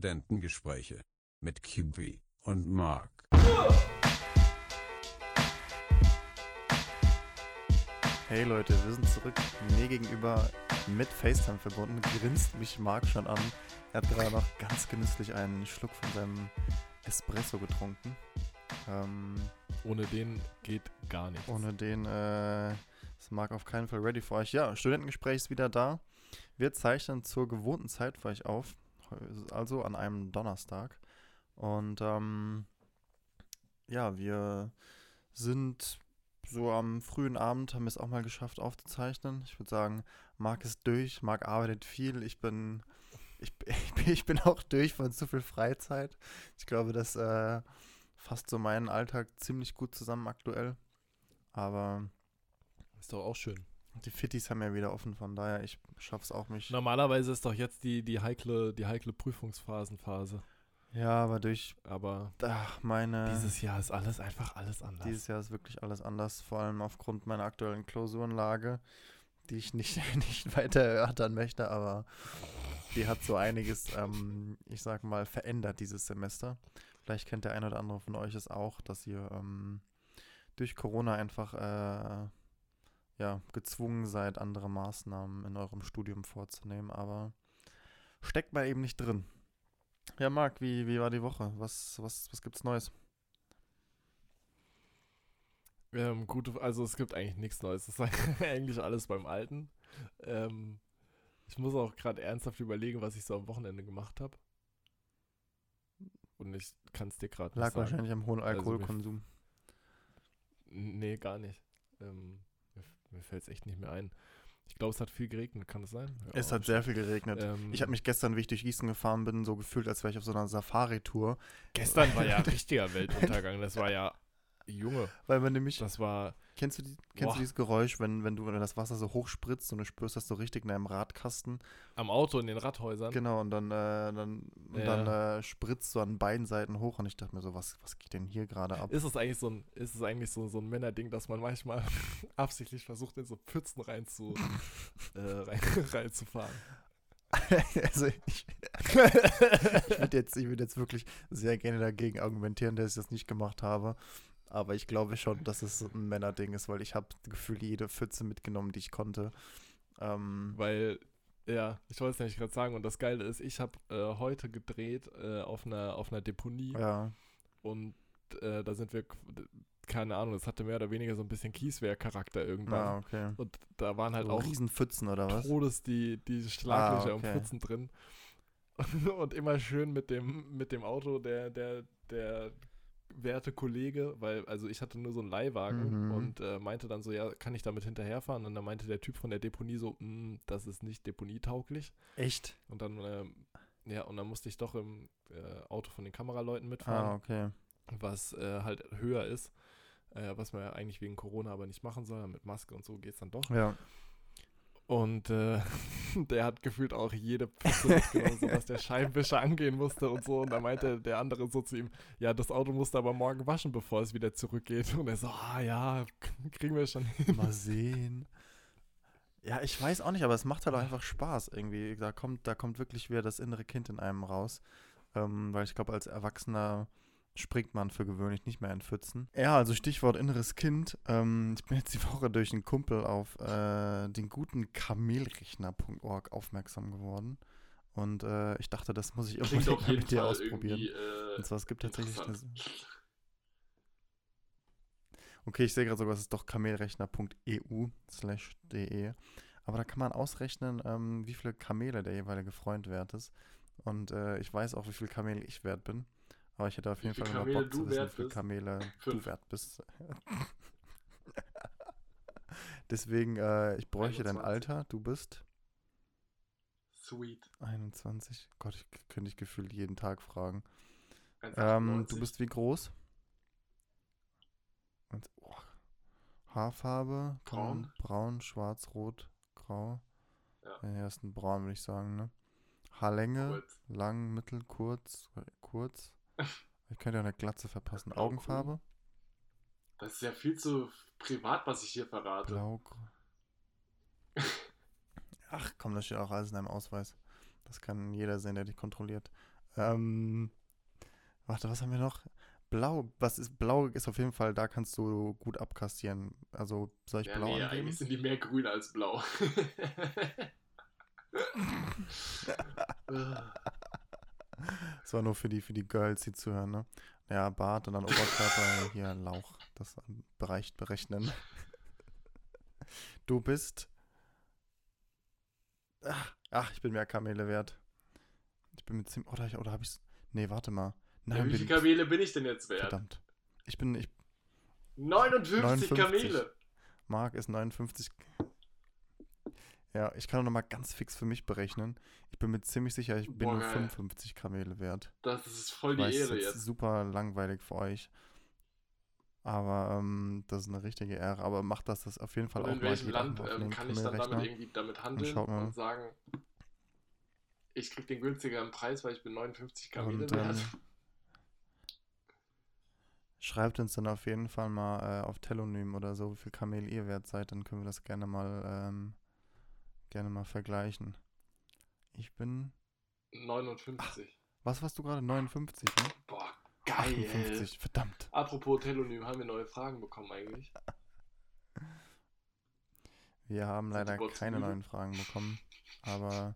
Studentengespräche mit QB und Mark. Hey Leute, wir sind zurück. Mir gegenüber mit FaceTime verbunden. Grinst mich Marc schon an. Er hat gerade noch ganz genüsslich einen Schluck von seinem Espresso getrunken. Ähm, Ohne den geht gar nichts. ohne den äh, ist Marc auf keinen Fall ready für euch. Ja, Studentengespräch ist wieder da. Wir zeichnen zur gewohnten Zeit für euch auf. Also an einem Donnerstag. Und ähm, ja, wir sind so am frühen Abend, haben es auch mal geschafft aufzuzeichnen. Ich würde sagen, Marc ist durch, Marc arbeitet viel. Ich bin, ich, ich bin auch durch von zu viel Freizeit. Ich glaube, das äh, fasst so meinen Alltag ziemlich gut zusammen aktuell. Aber Ist doch auch schön. Die Fittis haben ja wieder offen, von daher, ich schaff's auch mich. Normalerweise ist doch jetzt die, die heikle, die heikle Prüfungsphasenphase. Ja, aber durch Aber ach, meine. dieses Jahr ist alles einfach alles anders. Dieses Jahr ist wirklich alles anders, vor allem aufgrund meiner aktuellen Klausurenlage, die ich nicht, nicht weiter erörtern möchte, aber die hat so einiges, ähm, ich sag mal, verändert dieses Semester. Vielleicht kennt der ein oder andere von euch es auch, dass ihr ähm, durch Corona einfach äh, ja, gezwungen seid, andere Maßnahmen in eurem Studium vorzunehmen, aber steckt mal eben nicht drin. Ja, Marc, wie, wie war die Woche? Was, was, was gibt's Neues? Ähm, gut, also es gibt eigentlich nichts Neues. Es ist eigentlich alles beim Alten. Ähm, ich muss auch gerade ernsthaft überlegen, was ich so am Wochenende gemacht habe. Und ich kann es dir gerade nicht Lag sagen. wahrscheinlich am hohen Also Alkoholkonsum. Nee, gar nicht. Ähm, mir fällt es echt nicht mehr ein. Ich glaube, es hat viel geregnet, kann das sein? Ja, Es hat sehr viel geregnet. Ähm, Ich habe mich gestern, wie ich durch Gießen gefahren bin, so gefühlt, als wäre ich auf so einer Safari-Tour. Gestern war ja richtiger Weltuntergang. Das war ja, Junge, Weil man nämlich, das war, kennst du, die, kennst du dieses Geräusch, wenn, wenn du wenn das Wasser so hoch spritzt und du spürst das so richtig in deinem Radkasten? am Auto in den Radhäusern. Genau, und dann, äh, dann, und Ja. dann äh, spritzt so an beiden Seiten hoch und ich dachte mir so, was, was geht denn hier gerade ab? Ist es eigentlich so ein, ist es eigentlich so, so ein Männerding, dass man manchmal absichtlich versucht, in so Pfützen rein zu, äh, rein, reinzufahren? also ich, ich würde jetzt, ich würd jetzt wirklich sehr gerne dagegen argumentieren, dass ich das nicht gemacht habe. Aber ich glaube schon, dass es ein Männerding ist, weil ich habe gefühlt jede Pfütze mitgenommen, die ich konnte. Ähm, Weil, ja, ich wollte es nämlich gerade sagen. Und das Geile ist, ich habe äh, heute gedreht äh, auf, einer, auf einer Deponie. ja, Und äh, da sind wir, keine Ahnung, das hatte mehr oder weniger so ein bisschen Kieswehr-Charakter irgendwann. ah, okay. Und da waren halt so auch Riesenpfützen oder was? Todes die, die Schlaglöcher Ah, und okay. Pfützen drin. Und immer schön mit dem, mit dem Auto der, der, der werte Kollege, weil, also ich hatte nur so einen Leihwagen Mhm. und äh, meinte dann so, ja, kann ich damit hinterherfahren? Und dann meinte der Typ von der Deponie so, "Mm, das ist nicht deponietauglich. Echt? Und dann, ähm, ja, und dann musste ich doch im äh, Auto von den Kameraleuten mitfahren Ah, okay. was äh, halt höher ist, äh, was man ja eigentlich wegen Corona aber nicht machen soll. Mit Maske und so geht es dann doch. Ja. Und äh, der hat gefühlt auch jede Pfütze mitgenommen, sodass der Scheibenwischer angehen musste und so. Und da meinte der andere so zu ihm, ja, das Auto musste aber morgen waschen, bevor es wieder zurückgeht. Und er so, ah ja, kriegen wir schon hin. Mal sehen. Ja, ich weiß auch nicht, aber es macht halt auch einfach Spaß irgendwie. Da kommt, da kommt wirklich wieder das innere Kind in einem raus. Ähm, weil ich glaube, als Erwachsener springt man für gewöhnlich nicht mehr in Pfützen. Ja, also Stichwort inneres Kind. Ähm, ich bin jetzt die Woche durch einen Kumpel auf äh, den guten Kamelrechner.org aufmerksam geworden. Und äh, ich dachte, das muss ich jeden mit dir Fall ausprobieren. irgendwie äh, Und zwar, es gibt tatsächlich eine. Okay, ich sehe gerade sogar, es ist doch kamelrechner.eu slash de. Aber da kann man ausrechnen, ähm, wie viele Kamele der jeweilige Freund wert ist. Und äh, ich weiß auch, wie viel Kamele ich wert bin. Aber ich hätte auf jeden viel Fall mal Kamele Bock zu wissen, wie viele bist? Kamele du wert bist. Deswegen, äh, ich bräuchte dein 21. Alter. Du bist Sweet. 21. Gott, ich könnte ich gefühlt jeden Tag fragen. Ähm, 1,98. du bist wie groß? Und, oh, Haarfarbe? kann man- Braun. Braun, schwarz, rot, grau. Ja. Ist ein Braun, würde ich sagen, ne? Haarlänge, Kurz. lang, mittel, kurz, kurz. Ich könnte ja eine Glatze verpassen. Augenfarbe? Das ist ja viel zu privat, was ich hier verrate. Blau. Ach komm, das steht auch alles in deinem Ausweis. Das kann jeder sehen, der dich kontrolliert. Ähm, warte, was haben wir noch? Blau, was ist blau ist auf jeden Fall, da kannst du gut abkastieren. Also soll ich Ja, blau nee, angeben? eigentlich sind die mehr grün als blau. Das war nur für die, für die Girls, die zuhören, ne? Ja, Bart und dann Oberkörper, hier Lauch, das Bereich berechnen. Du bist. Ach, ach, ich bin mehr Kamele wert. Ich bin mit ziemlich. Oder, ich- oder habe ich's. Nee, warte mal. ja, Nein, wie viele Kamele bin ich denn jetzt wert? verdammt. Ich bin. Ich, 59, 59. Kamele. Mark ist 59. Ja, ich kann noch mal ganz fix für mich berechnen. Ich bin mir ziemlich sicher, ich bin Boah, nur geil. 55 Kamele wert. Das ist voll die weiß, Ehre das ist jetzt. super langweilig für euch. Aber ähm, das ist eine richtige Ehre. Aber macht das, das auf jeden Fall Und auch in welchem auch Land ähm, kann ich dann damit irgendwie damit handeln mal. und sagen, ich krieg den günstigeren Preis, weil ich bin 59 Kamele Und, wert? ähm, Schreibt uns dann auf jeden Fall mal äh, auf Telonym oder so, wie viel Kamel ihr wert seid. Dann können wir das gerne mal ähm, gerne mal vergleichen. Ich bin. 59. Was warst du gerade? 59, ne? Boah, geil. 58, verdammt. Apropos Telonym, haben wir neue Fragen bekommen eigentlich? Wir haben leider keine müde? neuen Fragen bekommen. Aber.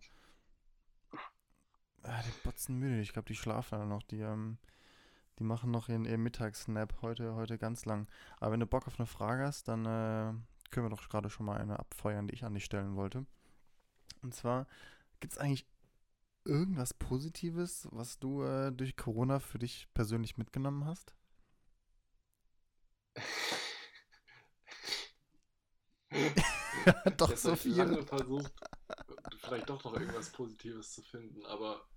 Ah, die Botzen müde. Ich glaube, die schlafen alle noch. Die, ähm, die machen noch ihren, ihren Mittagssnap heute, heute ganz lang. Aber wenn du Bock auf eine Frage hast, dann äh, können wir doch gerade schon mal eine abfeuern, die ich an dich stellen wollte. Und zwar, gibt es eigentlich irgendwas Positives, was du äh, durch Corona für dich persönlich mitgenommen hast? Doch so hab ich viel. lange versucht, vielleicht doch noch irgendwas Positives zu finden, aber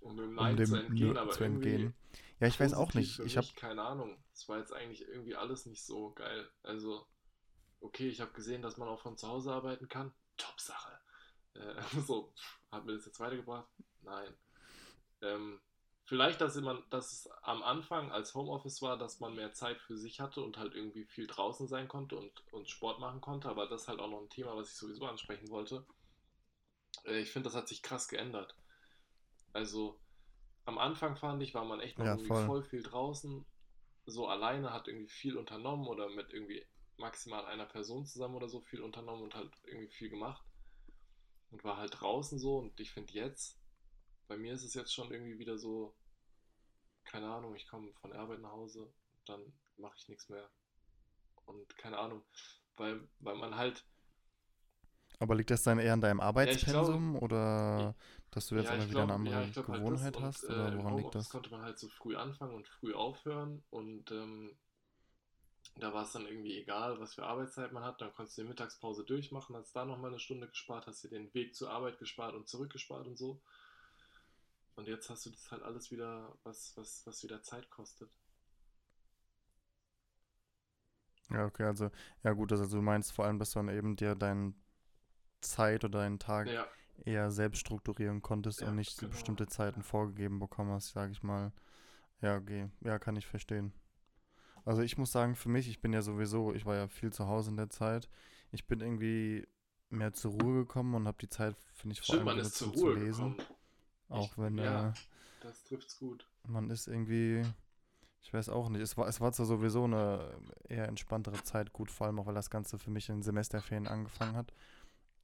um dem Nein um dem zu entgehen, aber zu entgehen. Ja, ich weiß auch nicht. Ich habe keine Ahnung. Es war jetzt eigentlich irgendwie alles nicht so geil. Also, okay, ich habe gesehen, dass man auch von zu Hause arbeiten kann. Top Sache. Äh, so, hat mir das jetzt weitergebracht? Nein. Ähm, vielleicht, dass, man, dass es am Anfang als Homeoffice war, dass man mehr Zeit für sich hatte und halt irgendwie viel draußen sein konnte und, und Sport machen konnte. Aber das ist halt auch noch ein Thema, was ich sowieso ansprechen wollte. Äh, ich finde, das hat sich krass geändert. Also, am Anfang fand ich, war man echt noch Ja, irgendwie voll. voll viel draußen, so alleine, hat irgendwie viel unternommen oder mit irgendwie maximal einer Person zusammen oder so viel unternommen und halt irgendwie viel gemacht und war halt draußen so und ich finde jetzt, bei mir ist es jetzt schon irgendwie wieder so, keine Ahnung, ich komme von der Arbeit nach Hause, dann mache ich nichts mehr und keine Ahnung, weil, weil man halt, Aber liegt das dann eher an deinem ich glaube- Arbeitspensum oder dass du jetzt ja, immer wieder eine glaub- andere ja, glaub halt das Gewohnheit und, hast? äh, Oder woran liegt das? konnte man halt so früh anfangen und früh aufhören und ähm, da war es dann irgendwie egal, was für Arbeitszeit man hat. Dann konntest du die Mittagspause durchmachen, hast da nochmal eine Stunde gespart, hast dir den Weg zur Arbeit gespart und zurückgespart und so. Und jetzt hast du das halt alles wieder, was, was, was wieder Zeit kostet. Ja, okay, also, ja gut, also du meinst vor allem, dass du dann eben dir deine Zeit oder deinen Tag Ja, eher selbst strukturieren konntest Ja, und nicht genau. bestimmte Zeiten vorgegeben bekommen hast, sage ich mal. Ja, okay. Ja, kann ich verstehen. Also ich muss sagen, für mich, ich bin ja sowieso, ich war ja viel zu Hause in der Zeit. Ich bin irgendwie mehr zur Ruhe gekommen und habe die Zeit, finde ich, vor stimmt, allem man ist zur Ruhe zu lesen. gekommen. Auch Ich- wenn ja. äh, Das trifft's gut. man ist irgendwie, ich weiß auch nicht, es war, es war zwar sowieso eine eher entspanntere Zeit, gut, vor allem auch, weil das Ganze für mich in Semesterferien angefangen hat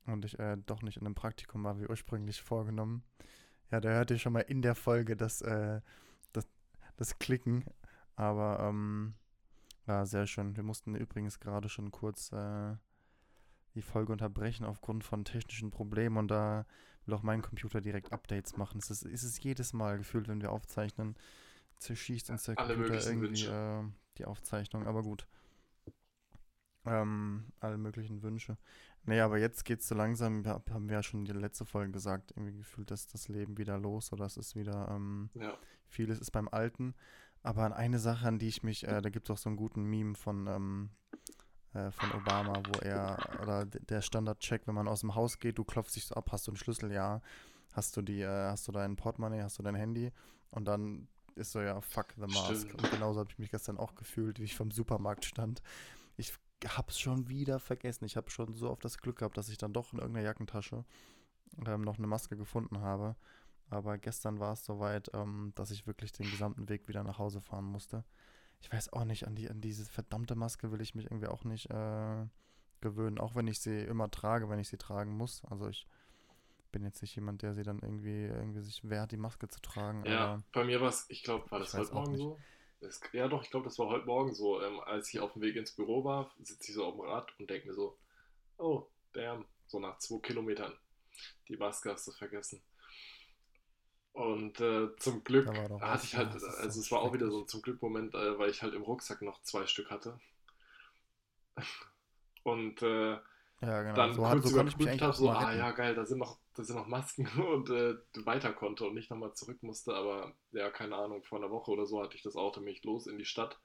und ich äh, doch nicht in einem Praktikum war, wie ursprünglich vorgenommen. Ja, da hört ihr schon mal in der Folge das, äh, das, das Klicken, aber ähm, ja, sehr schön. Wir mussten übrigens gerade schon kurz äh, die Folge unterbrechen aufgrund von technischen Problemen und da will auch mein Computer direkt Updates machen. Es ist, es ist jedes Mal gefühlt, wenn wir aufzeichnen, zerschießt uns der Alle Computer irgendwie äh, die Aufzeichnung, aber gut. Ähm, alle möglichen Wünsche. Nee, aber jetzt geht's so langsam, haben wir ja schon in der letzte Folge gesagt, irgendwie gefühlt, dass das Leben wieder los oder es ist wieder, ähm, Ja. vieles ist beim Alten. Aber an eine Sache, an die ich mich, äh, da gibt es auch so einen guten Meme von, ähm, äh, von Obama, wo er, oder der Standardcheck, wenn man aus dem Haus geht, du klopfst dich so ab, hast du einen Schlüssel, ja, hast du die, äh, hast du dein Portemonnaie, hast du dein Handy und dann ist so, ja, fuck the mask. Stimmt. Und genauso habe ich mich gestern auch gefühlt, wie ich vom Supermarkt stand. Ich hab's schon wieder vergessen. Ich habe schon so oft das Glück gehabt, dass ich dann doch in irgendeiner Jackentasche ähm, noch eine Maske gefunden habe. Aber gestern war es soweit, ähm, dass ich wirklich den gesamten Weg wieder nach Hause fahren musste. Ich weiß auch nicht, an, die, an diese verdammte Maske will ich mich irgendwie auch nicht äh, gewöhnen, auch wenn ich sie immer trage, wenn ich sie tragen muss. Also ich bin jetzt nicht jemand, der sie dann irgendwie, irgendwie sich wehrt, die Maske zu tragen. Ja, bei mir war es, ich glaube, war das heute Morgen so? Es, ja, doch, ich glaube, das war heute Morgen so. Ähm, als ich auf dem Weg ins Büro war, sitze ich so auf dem Rad und denke mir so, oh, damn, so nach zwei Kilometern. Die Maske hast du vergessen. Und äh, zum Glück hatte ich halt, also so es war auch wieder so ein zum Glück Moment, äh, weil ich halt im Rucksack noch zwei Stück hatte. Und äh, ja, genau. dann so, kurz so überprüft habe, so, ah ja, geil, da sind noch, da sind noch Masken und äh, weiter konnte und nicht nochmal zurück musste. Aber ja, keine Ahnung, vor einer Woche oder so hatte ich das Auto mich los in die Stadt,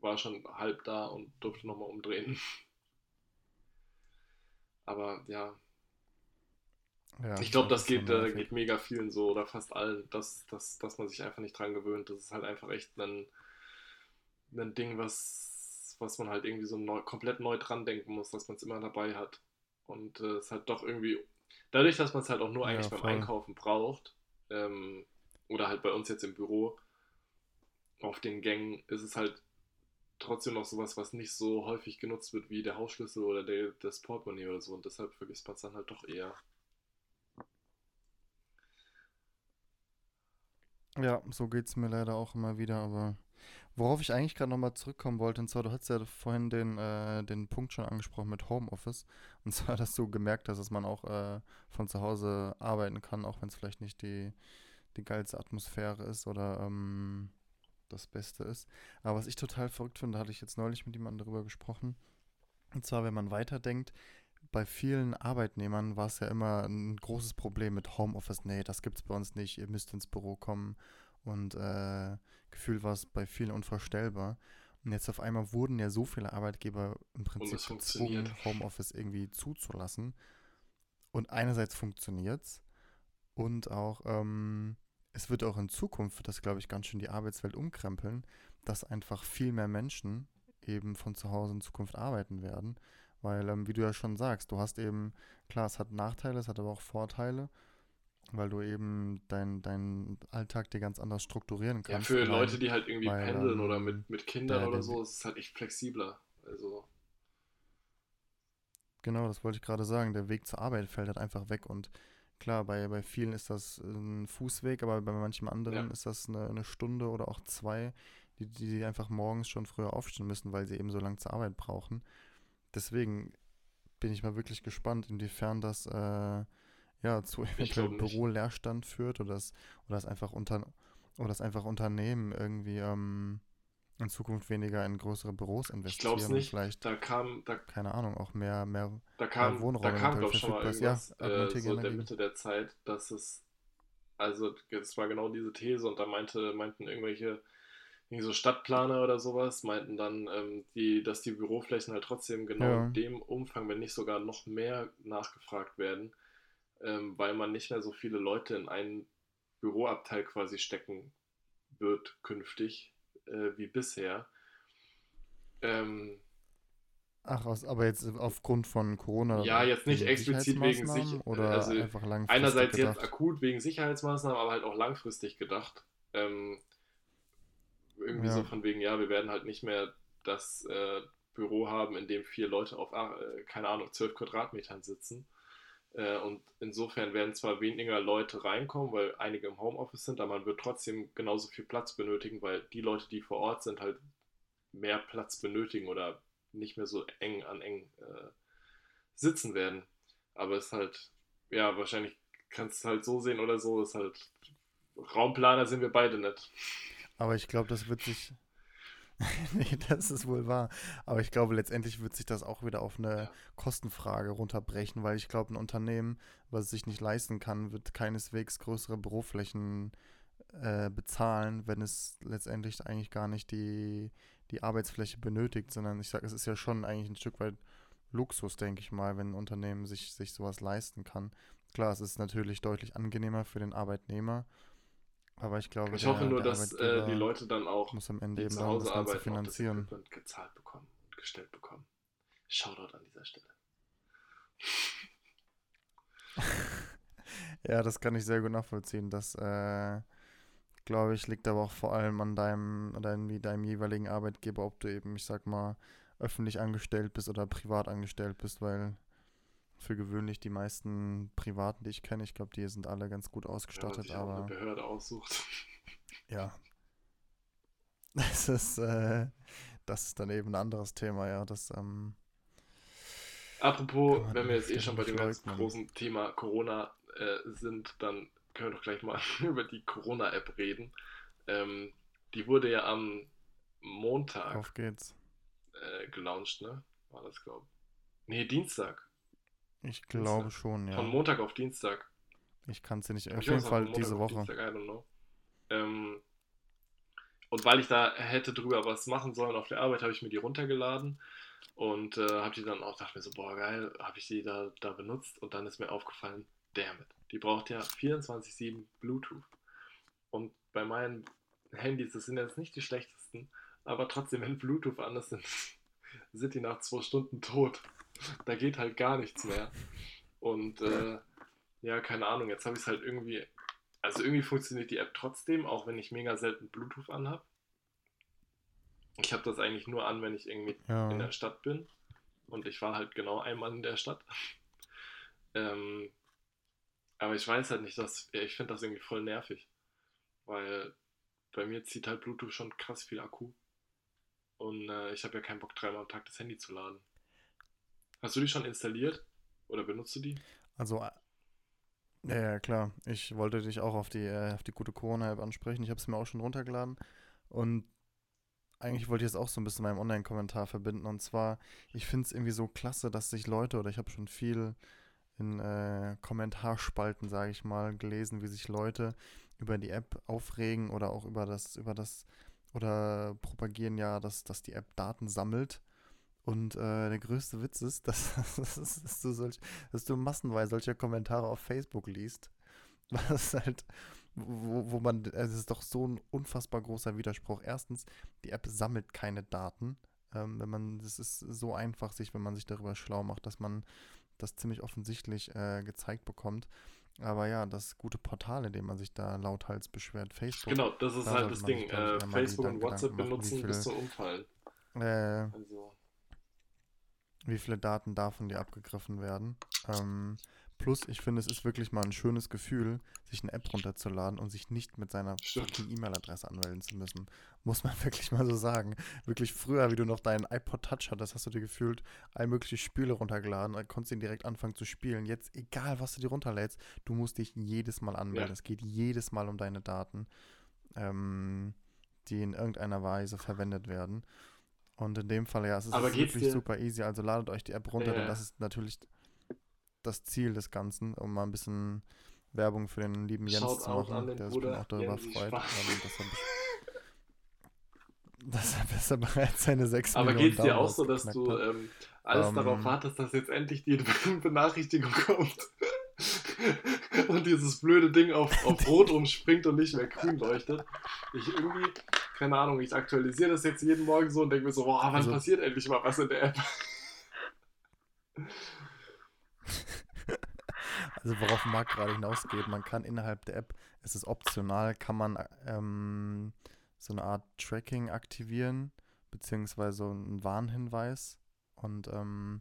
war schon halb da und durfte nochmal umdrehen. Aber ja, Ja, ich glaube, das schon geht, äh, geht mega vielen so oder fast allen, dass, dass, dass man sich einfach nicht dran gewöhnt. Das ist halt einfach echt ein, ein Ding, was, was man halt irgendwie so neu, komplett neu dran denken muss, dass man es immer dabei hat. Und äh, es halt doch irgendwie, dadurch, dass man es halt auch nur Ja, eigentlich beim voll. Einkaufen braucht, ähm, oder halt bei uns jetzt im Büro, auf den Gängen, ist es halt trotzdem noch sowas, was nicht so häufig genutzt wird wie der Hausschlüssel oder der, das Portemonnaie oder so. Und deshalb vergisst man es dann halt doch eher. Ja, so geht es mir leider auch immer wieder, aber worauf ich eigentlich gerade nochmal zurückkommen wollte, und zwar, du hast ja vorhin den, äh, den Punkt schon angesprochen mit Homeoffice, und zwar, dass du gemerkt hast, dass man auch äh, von zu Hause arbeiten kann, auch wenn es vielleicht nicht die, die geilste Atmosphäre ist oder ähm, das Beste ist. Aber was ich total verrückt finde, da hatte ich jetzt neulich mit jemandem darüber gesprochen, und zwar, wenn man weiterdenkt, bei vielen Arbeitnehmern war es ja immer ein großes Problem mit Homeoffice. Nee, das gibt's bei uns nicht. Ihr müsst ins Büro kommen. Und äh, gefühlt war es bei vielen unvorstellbar. Und jetzt auf einmal wurden ja so viele Arbeitgeber im Prinzip es funktioniert. gezwungen, Homeoffice irgendwie zuzulassen. Und einerseits funktioniert's und auch ähm, es wird auch in Zukunft, wird das glaube ich ganz schön die Arbeitswelt umkrempeln, dass einfach viel mehr Menschen eben von zu Hause in Zukunft arbeiten werden. Weil, ähm, wie du ja schon sagst, du hast eben, klar, es hat Nachteile, es hat aber auch Vorteile, weil du eben deinen dein Alltag dir ganz anders strukturieren Ja, kannst. für allein. Leute, die halt irgendwie weil, pendeln oder ähm, mit, mit Kindern der- oder der- so, ist es halt echt flexibler. Also, Genau, das wollte ich gerade sagen. Der Weg zur Arbeit fällt halt einfach weg. Und klar, bei, bei vielen ist das ein Fußweg, aber bei manchem anderen Ja. ist das eine, eine Stunde oder auch zwei, die, die einfach morgens schon früher aufstehen müssen, weil sie eben so lange zur Arbeit brauchen. Deswegen bin ich mal wirklich gespannt, inwiefern das äh, ja zu eventuell. Büroleerstand führt oder das, oder das einfach unter oder das einfach Unternehmen irgendwie ähm, in Zukunft weniger in größere Büros ich investieren glaube es und nicht. vielleicht, Da kam, da, keine Ahnung, auch mehr, mehr da kam, Wohnraum da kam glaube ich, schon mal. Ja, äh, so gerne der. Mitte der Zeit, dass es, also, es war genau diese These und da meinte, meinten irgendwelche, so Stadtplaner oder sowas, meinten dann, ähm, die, dass die Büroflächen halt trotzdem genau Ja. in dem Umfang, wenn nicht sogar noch mehr nachgefragt werden, ähm, weil man nicht mehr so viele Leute in einen Büroabteil quasi stecken wird künftig, äh, wie bisher. Ähm, Ach, aus, aber jetzt aufgrund von Corona. Ja, jetzt nicht explizit wegen Sicherheitsmaßnahmen sich- Oder also einfach langfristig einerseits gedacht. jetzt akut wegen Sicherheitsmaßnahmen, aber halt auch langfristig gedacht. Ähm, irgendwie Ja. so von wegen, ja, wir werden halt nicht mehr das äh, Büro haben, in dem vier Leute auf, äh, keine Ahnung, zwölf Quadratmetern sitzen. Äh, und insofern werden zwar weniger Leute reinkommen, weil einige im Homeoffice sind, aber man wird trotzdem genauso viel Platz benötigen, weil die Leute, die vor Ort sind, halt mehr Platz benötigen oder nicht mehr so eng an eng äh, sitzen werden. Aber es ist halt, ja, wahrscheinlich kannst du es halt so sehen oder so, ist halt, Raumplaner sind wir beide nicht. Aber ich glaube, das wird sich. nee, das ist wohl wahr. Aber ich glaube, letztendlich wird sich das auch wieder auf eine. Kostenfrage runterbrechen, weil ich glaube, ein Unternehmen, was es sich nicht leisten kann, wird keineswegs größere Büroflächen äh, bezahlen, wenn es letztendlich eigentlich gar nicht die, die Arbeitsfläche benötigt, sondern ich sage, es ist ja schon eigentlich ein Stück weit Luxus, denke ich mal, wenn ein Unternehmen sich, sich sowas leisten kann. Klar, es ist natürlich deutlich angenehmer für den Arbeitnehmer, aber ich glaube, Ich hoffe der- nur, der dass äh, die Leute dann auch, muss am Ende die eben zu Hause Ganze arbeiten, auch das finanzieren. Gezahlt bekommen und gestellt bekommen. Shoutout an dieser Stelle. Ja, das kann ich sehr gut nachvollziehen. Das, äh, glaube ich, liegt aber auch vor allem an deinem, an deinem, deinem jeweiligen Arbeitgeber, ob du eben, ich sag mal, öffentlich angestellt bist oder privat angestellt bist, weil für gewöhnlich die meisten Privaten, die ich kenne, ich glaube, die sind alle ganz gut ausgestattet, sich auch eine aber Behörde aussucht. ja. Das ist, äh, das ist dann eben ein anderes Thema, ja. Das, ähm, Apropos, wenn wir jetzt eh schon bei dem ganz großen Thema Corona äh, sind, dann können wir doch gleich mal über die Corona-App reden. Ähm, die wurde ja am Montag auf geht's. äh, gelauncht, ne? War das, glaube ich. Nee, Dienstag. Ich glaube Dienstag. schon, ja. Von Montag auf Dienstag. Ich kann es dir nicht, Ich auf jeden Fall diese Woche. Dienstag, I don't know. Ähm, und weil ich da hätte drüber was machen sollen auf der Arbeit, habe ich mir die runtergeladen und äh, habe die dann auch, dachte mir so, boah geil, habe ich die da, da benutzt und dann ist mir aufgefallen, damit, die braucht ja 24-7 Bluetooth. Und bei meinen Handys, das sind jetzt nicht die schlechtesten, aber trotzdem, wenn Bluetooth an ist, sind, sind die nach zwei Stunden tot. Da geht halt gar nichts mehr. Und äh, ja, keine Ahnung, jetzt habe ich es halt irgendwie. Also irgendwie funktioniert die App trotzdem, auch wenn ich mega selten Bluetooth anhab. Ich habe das eigentlich nur an, wenn ich irgendwie Ja. in der Stadt bin. Und ich war halt genau einmal in der Stadt. ähm, aber ich weiß halt nicht, dass. Ich finde das irgendwie voll nervig. Weil bei mir zieht halt Bluetooth schon krass viel Akku. Und äh, ich habe ja keinen Bock, dreimal am Tag das Handy zu laden. Hast du die schon installiert? Oder benutzt du die? Also, äh, ja, ja, klar. Ich wollte dich auch auf die, äh, auf die gute Corona-App ansprechen. Ich habe es mir auch schon runtergeladen. Und eigentlich wollte ich es auch so ein bisschen meinem Online-Kommentar verbinden. Und zwar, ich finde es irgendwie so klasse, dass sich Leute, oder ich habe schon viel in äh, Kommentarspalten, sage ich mal, gelesen, wie sich Leute über die App aufregen oder auch über das, über das, oder propagieren ja, dass, dass die App Daten sammelt. Und äh, der größte Witz ist, dass, dass, dass, du solch, dass du massenweise solche Kommentare auf Facebook liest. Was halt, wo, wo man, es ist doch so ein unfassbar großer Widerspruch. Erstens, die App sammelt keine Daten. Ähm, wenn man, es ist so einfach, sich, wenn man sich darüber schlau macht, dass man das ziemlich offensichtlich äh, gezeigt bekommt. Aber ja, das gute Portal, in dem man sich da lauthals beschwert, Facebook. Genau, das ist da halt das sich, Ding. glaub ich, Äh, Facebook und WhatsApp machen, benutzen bis zum Umfallen. Äh, Also, wie viele Daten da von dir abgegriffen werden. Ähm, plus, ich finde, es ist wirklich mal ein schönes Gefühl, sich eine App runterzuladen und sich nicht mit seiner fucking E-Mail-Adresse anmelden zu müssen. Muss man wirklich mal so sagen. Wirklich früher, wie du noch deinen iPod Touch hattest, hast du dir gefühlt all mögliche Spiele runtergeladen, konntest ihn direkt anfangen zu spielen. Jetzt, egal was du dir runterlädst, du musst dich jedes Mal anmelden. Ja. Es geht jedes Mal um deine Daten, ähm, die in irgendeiner Weise verwendet werden. Und in dem Fall, ja, es ist Aber wirklich dir- super easy. Also ladet euch die App runter, denn Ja. das ist natürlich das Ziel des Ganzen, um mal ein bisschen Werbung für den lieben Jens zu Shoutout an machen, der sich Bruder auch darüber Jensi freut. Dass er er besser bereits seine 6 aber Millionen geht's dir auch so, dass du ähm, alles Ähm, darauf wartest, dass jetzt endlich die Benachrichtigung kommt? und dieses blöde Ding auf, auf Rot umspringt und nicht mehr grün leuchtet. Ich irgendwie, keine Ahnung, ich aktualisiere das jetzt jeden Morgen so und denke mir so, boah, wann Also- passiert endlich mal was in der App? Also worauf Marc gerade hinausgeht, man kann innerhalb der App, es ist optional, kann man ähm, so eine Art Tracking aktivieren, beziehungsweise einen Warnhinweis. Und ähm,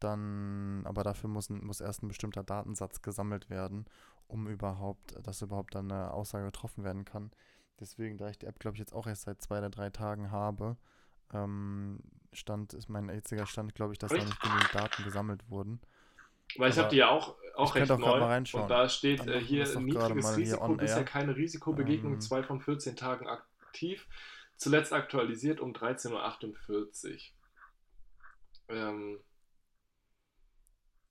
dann, aber dafür muss, muss erst ein bestimmter Datensatz gesammelt werden, um überhaupt, dass überhaupt dann eine Aussage getroffen werden kann. Deswegen, da ich die App, glaube ich, jetzt auch erst seit zwei oder drei Tagen habe, ähm, Stand, ist mein jetziger Stand, glaube ich, dass da nicht genügend Daten gesammelt wurden. Weil ich habe die ja auch, auch ich recht auch neu mal reinschauen. und da steht äh, hier niedriges Risiko, bisher keine Risikobegegnung, Ähm. 2 von 14 Tagen aktiv, zuletzt aktualisiert um 13.48 Uhr. Ähm,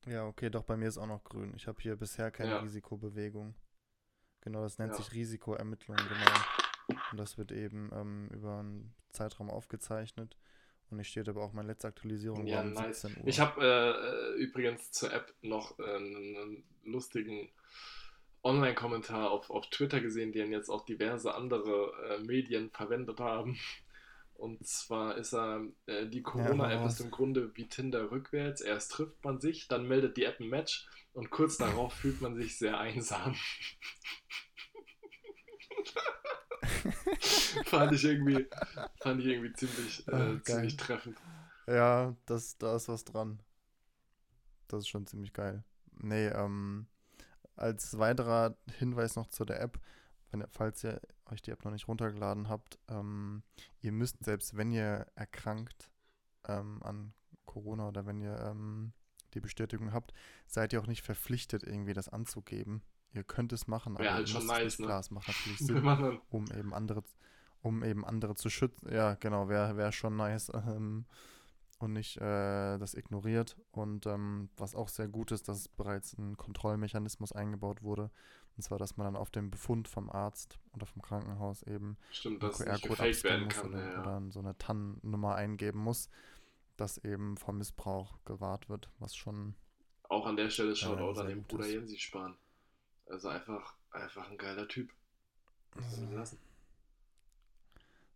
Ja, okay, doch, bei mir ist auch noch grün. Ich habe hier bisher keine Ja. Risikobewegung. Genau, das nennt Ja. sich Risikoermittlung, genau. Und das wird eben ähm, über einen Zeitraum aufgezeichnet. Und hier steht aber auch, meine letzte Aktualisierung Ja, um nice. 17 Uhr. Ich habe äh, übrigens zur App noch äh, einen, einen lustigen Online-Kommentar auf, auf Twitter gesehen, den jetzt auch diverse andere äh, Medien verwendet haben. Und zwar ist er, äh, die Corona-App hau ist im Grunde wie Tinder rückwärts. Erst trifft man sich, dann meldet die App ein Match und kurz darauf fühlt man sich sehr einsam. fand ich irgendwie, fand ich irgendwie ziemlich, äh, geil. ziemlich treffend. Ja, das, da ist was dran. Das ist schon ziemlich geil. Nee, ähm, als weiterer Hinweis noch zu der App, wenn, falls ihr euch die App noch nicht runtergeladen habt, ähm, ihr müsst, selbst wenn ihr erkrankt ähm, an Corona oder wenn ihr ähm, die Bestätigung habt, seid ihr auch nicht verpflichtet, irgendwie das anzugeben. Ihr könnt es machen, aber halt schon nice, ne? Klar, es macht natürlich Sinn um eben andere, um eben andere zu schützen. Ja, genau, wäre wär schon nice ähm, und nicht äh, das ignoriert. Und ähm, was auch sehr gut ist, dass bereits ein Kontrollmechanismus eingebaut wurde. Und zwar, dass man dann auf dem Befund vom Arzt oder vom Krankenhaus eben stimmt, dass QR-Code gefaked abscannen muss kann. oder, Ja, oder so eine TAN-Nummer eingeben muss, dass eben vor Missbrauch gewahrt wird, was schon Auch an der Stelle schaut Ja, auch an den Bruder. Jensi Spahn. Also einfach, einfach ein geiler Typ. Lassen.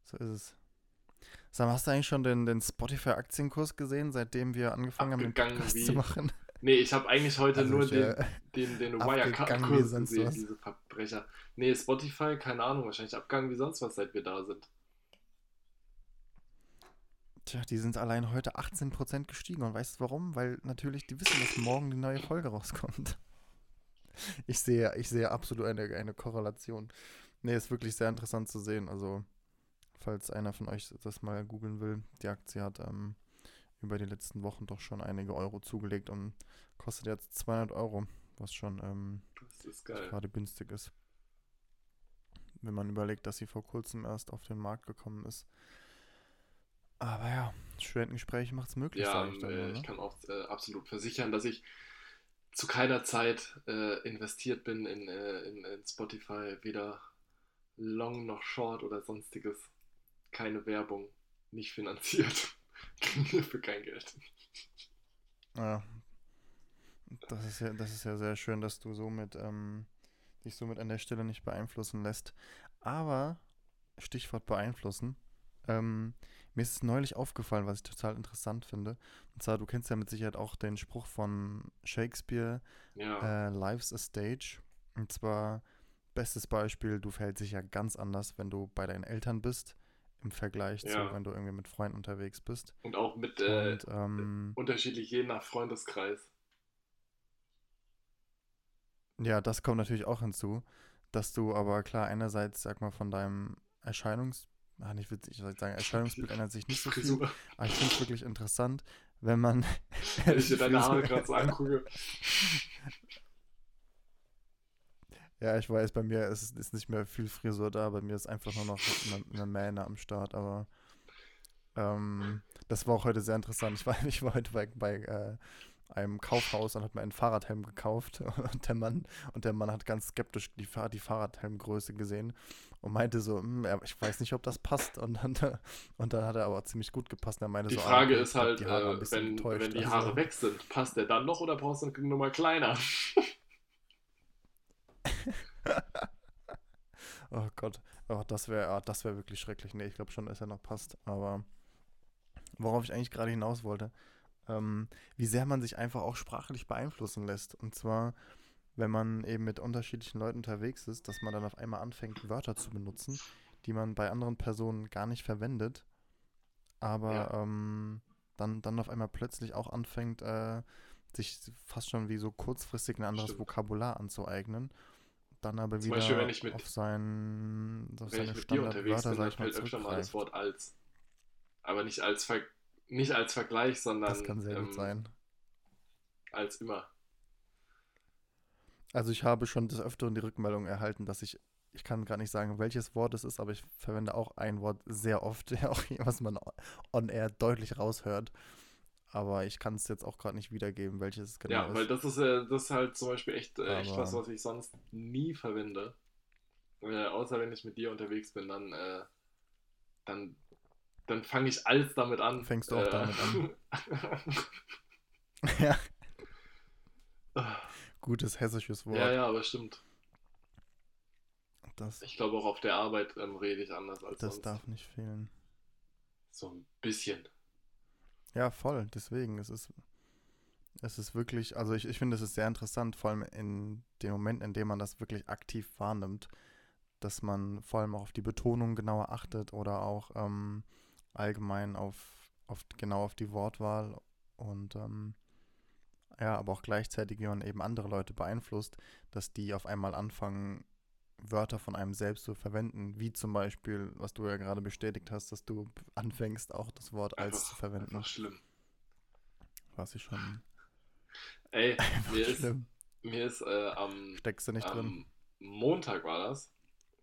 So ist es. Sag mal, hast du eigentlich schon den, den Spotify-Aktienkurs gesehen, seitdem wir angefangen haben, den Abgegangen Podcast wie- zu machen? Nee, ich habe eigentlich heute Also nur den, äh, den, den wie Wirecard-Kurs sonst gesehen, was. diese Verbrecher. Nee, Spotify, keine Ahnung, wahrscheinlich abgegangen wie sonst was, seit wir da sind. Tja, die sind allein heute 18% gestiegen. Und weißt du warum? Weil natürlich die wissen, dass morgen die neue Folge rauskommt. Ich sehe, ich sehe absolut eine, eine Korrelation. Nee, ist wirklich sehr interessant zu sehen. Also, falls einer von euch das mal googeln will, die Aktie hat ähm, über die letzten Wochen doch schon einige Euro zugelegt und kostet jetzt 200 Euro, was schon ähm, gerade günstig ist. Wenn man überlegt, dass sie vor kurzem erst auf den Markt gekommen ist. Aber ja, Studentengespräche macht es möglich, Ja, ich dann äh, mal, ich ne? kann auch äh, absolut versichern, dass ich zu keiner Zeit äh, investiert bin in, äh, in, in Spotify, weder Long noch Short oder sonstiges. Keine Werbung, nicht finanziert. Für kein Geld. Ja. Das ist ja, das ist ja sehr schön, dass du somit ähm, dich somit an der Stelle nicht beeinflussen lässt. Aber, Stichwort beeinflussen, ähm, mir ist es neulich aufgefallen, was ich total interessant finde. Und zwar, du kennst ja mit Sicherheit auch den Spruch von Shakespeare, Ja, äh, Life's a Stage. Und zwar, bestes Beispiel, du verhältst dich ja ganz anders, wenn du bei deinen Eltern bist, im Vergleich Ja. zu, wenn du irgendwie mit Freunden unterwegs bist. und auch mit äh, Und ähm, unterschiedlich je nach Freundeskreis. ja, das kommt natürlich auch hinzu, dass du aber klar einerseits, sag mal, von deinem Erscheinungs... Ah, nicht witzig, ich soll sagen, Erscheinungsbild ändert sich nicht so viel, aber ich finde es wirklich interessant, wenn man... Wenn ich dir deine Haare gerade so angucke. Ja, ich weiß, bei mir ist, ist nicht mehr viel Frisur da, bei mir ist einfach nur noch eine, eine Mähne am Start, aber ähm, das war auch heute sehr interessant. Ich war, ich war heute bei, bei äh, einem Kaufhaus und habe mir einen Fahrradhelm gekauft und der Mann, und der Mann hat ganz skeptisch die, die Fahrradhelmgröße gesehen und meinte so, "Hm, ich weiß nicht, ob das passt und dann, und dann hat er aber ziemlich gut gepasst. Er meinte Die so, ah, Frage okay, ist halt, äh, wenn, wenn die also- Haare weg sind, passt der dann noch oder brauchst du eine Nummer kleiner? Oh Gott, oh, das wäre oh, das wär wirklich schrecklich. Nee, ich glaube schon, dass er noch passt. Aber worauf ich eigentlich gerade hinaus wollte, ähm, wie sehr man sich einfach auch sprachlich beeinflussen lässt. Und zwar, wenn man eben mit unterschiedlichen Leuten unterwegs ist, dass man dann auf einmal anfängt, Wörter zu benutzen, die man bei anderen Personen gar nicht verwendet, aber Ja. ähm, dann, dann auf einmal plötzlich auch anfängt, äh, sich fast schon wie so kurzfristig ein anderes Stimmt. Vokabular anzueignen. Dann aber Zum wieder Beispiel, wenn ich mit- auf, sein, auf Wenn ich seine mit dir unterwegs bin, dann ich fällt öfter mal das. Wort als. Aber nicht als, Ver nicht als Vergleich, sondern Das kann sehr ähm, gut sein. als immer. Also ich habe schon des Öfteren die Rückmeldung erhalten, dass ich, ich kann gar nicht sagen, welches Wort es ist, aber ich verwende auch ein Wort sehr oft, auch was man on air deutlich raushört. Aber ich kann es jetzt auch gerade nicht wiedergeben, welches es genau ja, ist. weil das ist, äh, das ist halt zum Beispiel echt, äh, echt was, was ich sonst nie verwende. Äh, außer wenn ich mit dir unterwegs bin, dann, äh, dann, dann fange ich alles damit an. Fängst du auch äh, damit ja, Ah, gutes hessisches Wort. ja, ja, aber stimmt. Das, Ich glaube auch auf der Arbeit ähm, rede ich anders als das sonst. darf nicht fehlen. So ein bisschen. Ja, voll. Deswegen, es ist, es ist wirklich, also ich, ich finde, es ist sehr interessant, vor allem in den Momenten, in denen man das wirklich aktiv wahrnimmt, dass man vor allem auch auf die Betonung genauer achtet oder auch ähm, allgemein auf, auf genau auf die Wortwahl und ähm, ja, aber auch gleichzeitig, wie man eben andere Leute beeinflusst, dass die auf einmal anfangen, Wörter von einem selbst zu verwenden, wie zum Beispiel, was du ja gerade bestätigt hast, dass du anfängst, auch das Wort als Einfach, zu verwenden. einfach schlimm. Was ich schon Ey, mir ist, mir ist äh, am, Steckst du nicht drin? Montag war das,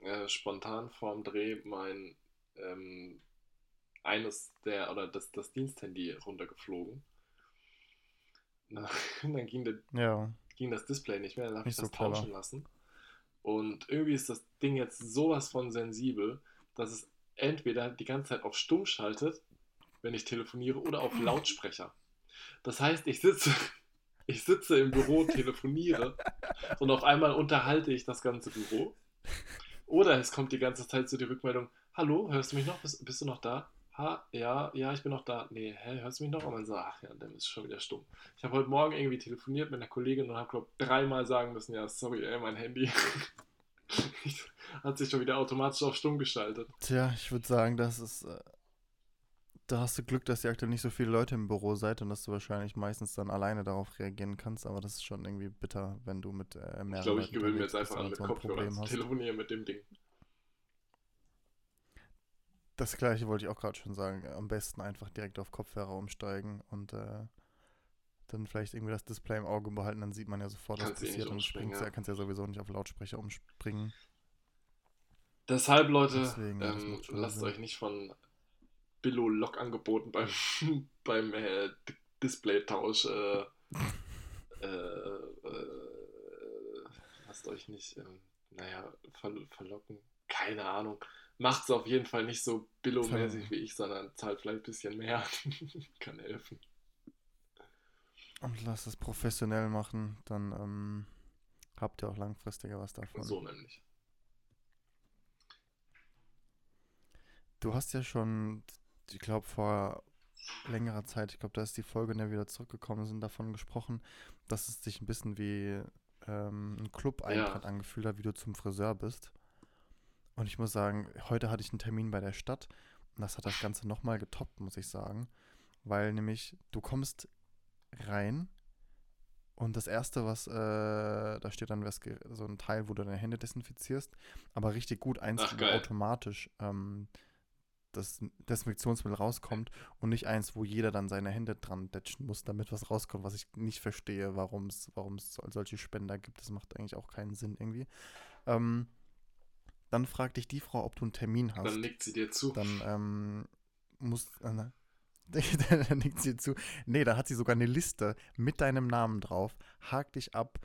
äh, spontan vorm Dreh mein ähm, eines der, oder das, das Diensthandy runtergeflogen. Na, dann ging, der, Ja. ging das Display nicht mehr, dann habe ich so das tauschen clever. lassen. Und irgendwie ist das Ding jetzt sowas von sensibel, dass es entweder die ganze Zeit auf Stumm schaltet, wenn ich telefoniere, oder auf Lautsprecher. Das heißt, ich sitze, ich sitze im Büro, telefoniere und auf einmal unterhalte ich das ganze Büro. Oder es kommt die ganze Zeit so die Rückmeldung, hallo, hörst du mich noch? Bist, bist du noch da? Ha, ja, ja, ich bin noch da. Nee, hä, hörst du mich noch? Und man so, ach ja, dann ist schon wieder stumm. Ich habe heute Morgen irgendwie telefoniert mit einer Kollegin und habe, glaube dreimal sagen müssen, ja, sorry, ey, mein Handy hat sich schon wieder automatisch auf stumm geschaltet. Tja, ich würde sagen, das ist. Äh, da hast du Glück, dass ihr aktuell nicht so viele Leute im Büro seid und dass du wahrscheinlich meistens dann alleine darauf reagieren kannst, aber das ist schon irgendwie bitter, wenn du mit äh, mehreren Ich glaube, ich gewöhne mir jetzt einfach an und mit Kopfhörer hast. telefonieren mit dem Ding. Das gleiche wollte ich auch gerade schon sagen. Am besten einfach direkt auf Kopfhörer umsteigen und äh, dann vielleicht irgendwie das Display im Auge behalten, dann sieht man ja sofort, was eh passiert und springst ja. kannst ja sowieso nicht auf Lautsprecher umspringen. Deshalb, Leute, Deswegen, ähm, lasst Sinn. euch nicht von Billo-Log-Angeboten beim, beim äh, Display-Tausch äh, äh, äh, lasst euch nicht, ähm, naja, ver verlocken. Keine Ahnung. Macht's auf jeden Fall nicht so Billo-mäßig wie ich, sondern zahlt vielleicht ein bisschen mehr. Kann helfen. Und lasst es professionell machen, dann ähm, habt ihr auch langfristiger was davon. So nämlich. Du hast ja schon, ich glaube, vor längerer Zeit, ich glaube, da ist die Folge, in der wir wieder zurückgekommen sind, davon gesprochen, dass es sich ein bisschen wie ähm, ein Club-Eintritt Ja. angefühlt hat, wie du zum Friseur bist. Und ich muss sagen, heute hatte ich einen Termin bei der Stadt und das hat das Ganze nochmal getoppt, muss ich sagen. Weil nämlich, du kommst rein und das Erste, was, äh, da steht dann ge- so ein Teil, wo du deine Hände desinfizierst, aber richtig gut, eins, Ach, automatisch ähm, das Desinfektionsmittel rauskommt und nicht eins, wo jeder dann seine Hände dran datschen muss, damit was rauskommt, was ich nicht verstehe, warum es warum es sol- solche Spender gibt. Das macht eigentlich auch keinen Sinn irgendwie. Ähm, dann fragt dich die Frau, ob du einen Termin hast. Dann nickt sie dir zu. Dann ähm, muss. Äh, ne? dann nickt sie zu. Nee, da hat sie sogar eine Liste mit deinem Namen drauf. Hakt dich ab,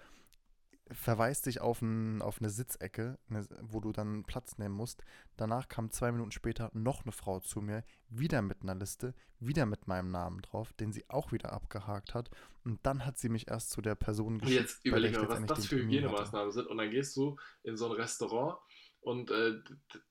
verweist dich auf, ein, auf eine Sitzecke, eine, wo du dann Platz nehmen musst. Danach kam zwei Minuten später noch eine Frau zu mir, wieder mit einer Liste, wieder mit meinem Namen drauf, den sie auch wieder abgehakt hat. Und dann hat sie mich erst zu der Person Und geschickt. jetzt bei der überleg ich mal, was das für. Hygienemaßnahmen sind. Und dann gehst du in so ein Restaurant und äh,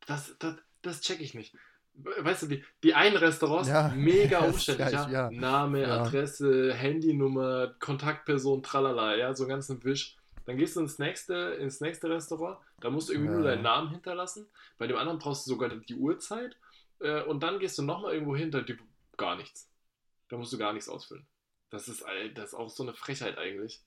das, das, das check ich nicht. Weißt du, die, die einen Restaurants, Ja, mega umständlich, ja, ja, ja. Name, Ja. Adresse, Handynummer, Kontaktperson, tralala, ja, so einen ganzen Wisch. Dann gehst du ins nächste, ins nächste Restaurant, da musst du irgendwie nur deinen Namen hinterlassen. Bei dem anderen brauchst du sogar die Uhrzeit. Äh, und dann gehst du nochmal irgendwo hinter, die, gar nichts. Da musst du gar nichts ausfüllen. Das ist, das ist auch so eine Frechheit eigentlich.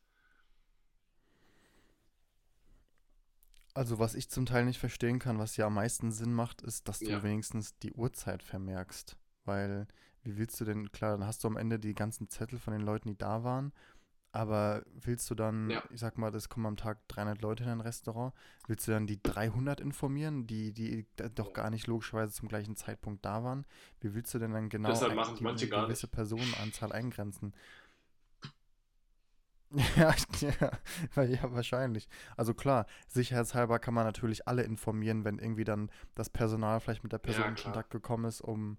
Also was ich zum Teil nicht verstehen kann, was ja am meisten Sinn macht, ist, dass du Ja. wenigstens die Uhrzeit vermerkst. Weil, wie willst du denn, klar, dann hast du am Ende die ganzen Zettel von den Leuten, die da waren, aber willst du dann, Ja. ich sag mal, es kommen am Tag 300 Leute in ein Restaurant, willst du dann die 300 informieren, die, die doch Ja. gar nicht logischerweise zum gleichen Zeitpunkt da waren? Wie willst du denn dann genau Deshalb ein- machen die manche gar gewisse. Personenanzahl eingrenzen? Ja, ja, ja, wahrscheinlich. Also klar, sicherheitshalber kann man natürlich alle informieren, wenn irgendwie dann das Personal vielleicht mit der Person in klar. Kontakt gekommen ist, um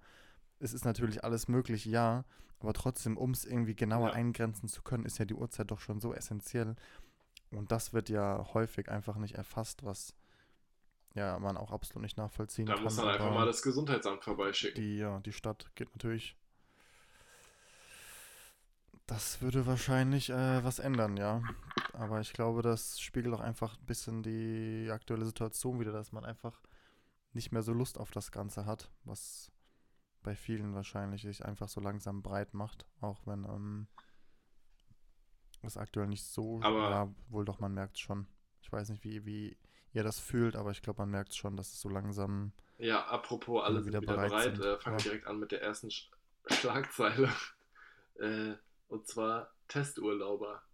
es ist natürlich alles möglich, ja, aber trotzdem, um es irgendwie genauer Ja. eingrenzen zu können, ist ja die Uhrzeit doch schon so essentiell. Und das wird ja häufig einfach nicht erfasst, was ja, man auch absolut nicht nachvollziehen Da kann. muss dann einfach mal das Gesundheitsamt vorbeischicken. die, ja, die Stadt geht natürlich. Das würde wahrscheinlich äh, was ändern, ja. Aber ich glaube, das spiegelt auch einfach ein bisschen die aktuelle Situation wieder, dass man einfach nicht mehr so Lust auf das Ganze hat, was bei vielen wahrscheinlich sich einfach so langsam breit macht, auch wenn ähm, es aktuell nicht so, Aber- ja, wohl doch, man merkt schon. Ich weiß nicht, wie, wie ihr das fühlt, aber ich glaube, man merkt schon, dass es so langsam Ja, apropos, alle sind wieder wieder bereit bereit. sind, Äh, fangen wir ja. direkt an mit der ersten Sch Schlagzeile. äh, und zwar Testurlauber.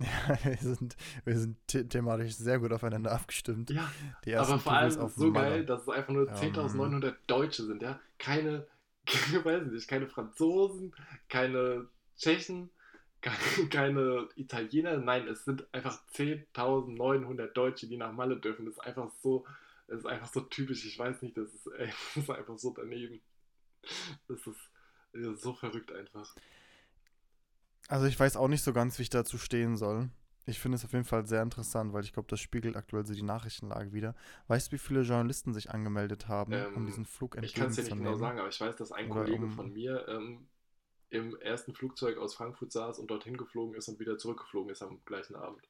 Ja, wir sind, wir sind the thematisch sehr gut aufeinander abgestimmt. Ja, aber vor allem auf so Malle. geil, dass es einfach nur Ähm. 10.900 Deutsche sind, ja. Keine, weiß nicht, keine Franzosen, keine Tschechen, keine, keine Italiener. Nein, es sind einfach 10.900 Deutsche, die nach Malle dürfen. Das ist einfach so, das ist einfach so typisch. Ich weiß nicht, das ist, ey, das ist einfach so daneben. Das ist, so verrückt einfach. Also ich weiß auch nicht so ganz, wie ich dazu stehen soll. Ich finde es auf jeden Fall sehr interessant, weil ich glaube, das spiegelt aktuell so die Nachrichtenlage wieder. Weißt du, wie viele Journalisten sich angemeldet haben, um Ähm, diesen Flug Ich kann es dir nicht entgegenzunehmen? genau sagen, aber ich weiß, dass ein Oder Kollege um- von mir ähm, im ersten Flugzeug aus Frankfurt saß und dorthin geflogen ist und wieder zurückgeflogen ist am gleichen Abend.